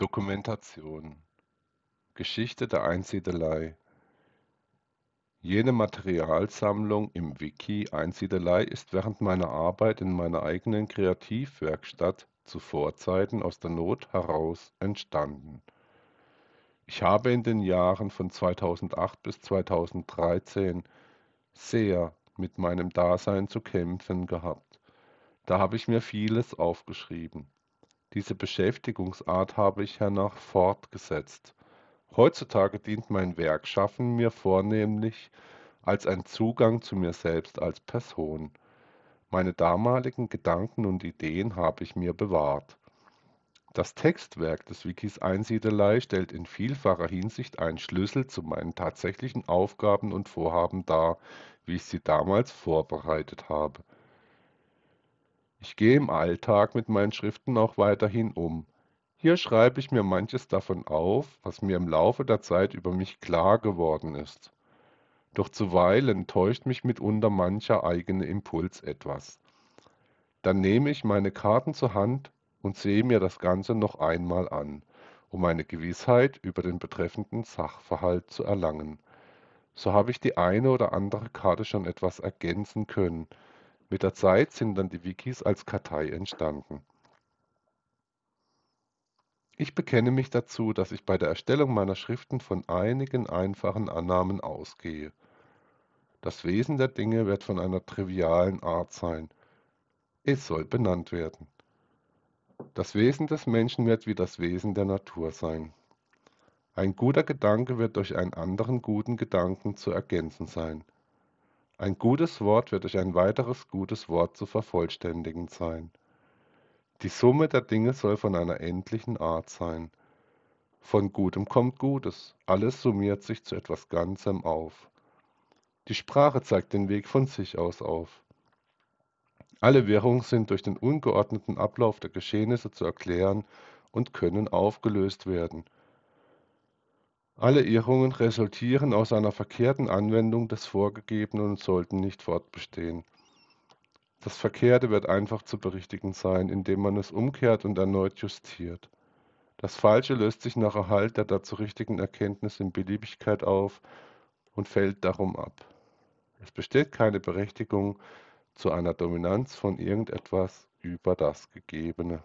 Dokumentation Geschichte der Einsiedelei Jene Materialsammlung im Wiki Einsiedelei ist während meiner Arbeit in meiner eigenen Kreativwerkstatt zu Vorzeiten aus der Not heraus entstanden. Ich habe in den Jahren von 2008 bis 2013 sehr mit meinem Dasein zu kämpfen gehabt. Da habe ich mir vieles aufgeschrieben. Diese Beschäftigungsart habe ich hernach fortgesetzt. Heutzutage dient mein Werkschaffen mir vornehmlich als ein Zugang zu mir selbst als Person. Meine damaligen Gedanken und Ideen habe ich mir bewahrt. Das Textwerk des Wikis Einsiedelei stellt in vielfacher Hinsicht einen Schlüssel zu meinen tatsächlichen Aufgaben und Vorhaben dar, wie ich sie damals vorbereitet habe. Ich gehe im Alltag mit meinen Schriften auch weiterhin um. Hier schreibe ich mir manches davon auf, was mir im Laufe der Zeit über mich klar geworden ist. Doch zuweilen täuscht mich mitunter mancher eigene Impuls etwas. Dann nehme ich meine Karten zur Hand und sehe mir das Ganze noch einmal an, um eine Gewissheit über den betreffenden Sachverhalt zu erlangen. So habe ich die eine oder andere Karte schon etwas ergänzen können, mit der Zeit sind dann die Wikis als Kartei entstanden. Ich bekenne mich dazu, dass ich bei der Erstellung meiner Schriften von einigen einfachen Annahmen ausgehe. Das Wesen der Dinge wird von einer trivialen Art sein. Es soll benannt werden. Das Wesen des Menschen wird wie das Wesen der Natur sein. Ein guter Gedanke wird durch einen anderen guten Gedanken zu ergänzen sein. Ein gutes Wort wird durch ein weiteres gutes Wort zu vervollständigen sein. Die Summe der Dinge soll von einer endlichen Art sein. Von Gutem kommt Gutes, alles summiert sich zu etwas Ganzem auf. Die Sprache zeigt den Weg von sich aus auf. Alle Wirrungen sind durch den ungeordneten Ablauf der Geschehnisse zu erklären und können aufgelöst werden – alle Irrungen resultieren aus einer verkehrten Anwendung des Vorgegebenen und sollten nicht fortbestehen. Das Verkehrte wird einfach zu berichtigen sein, indem man es umkehrt und erneut justiert. Das Falsche löst sich nach Erhalt der dazu richtigen Erkenntnis in Beliebigkeit auf und fällt darum ab. Es besteht keine Berechtigung zu einer Dominanz von irgendetwas über das Gegebene.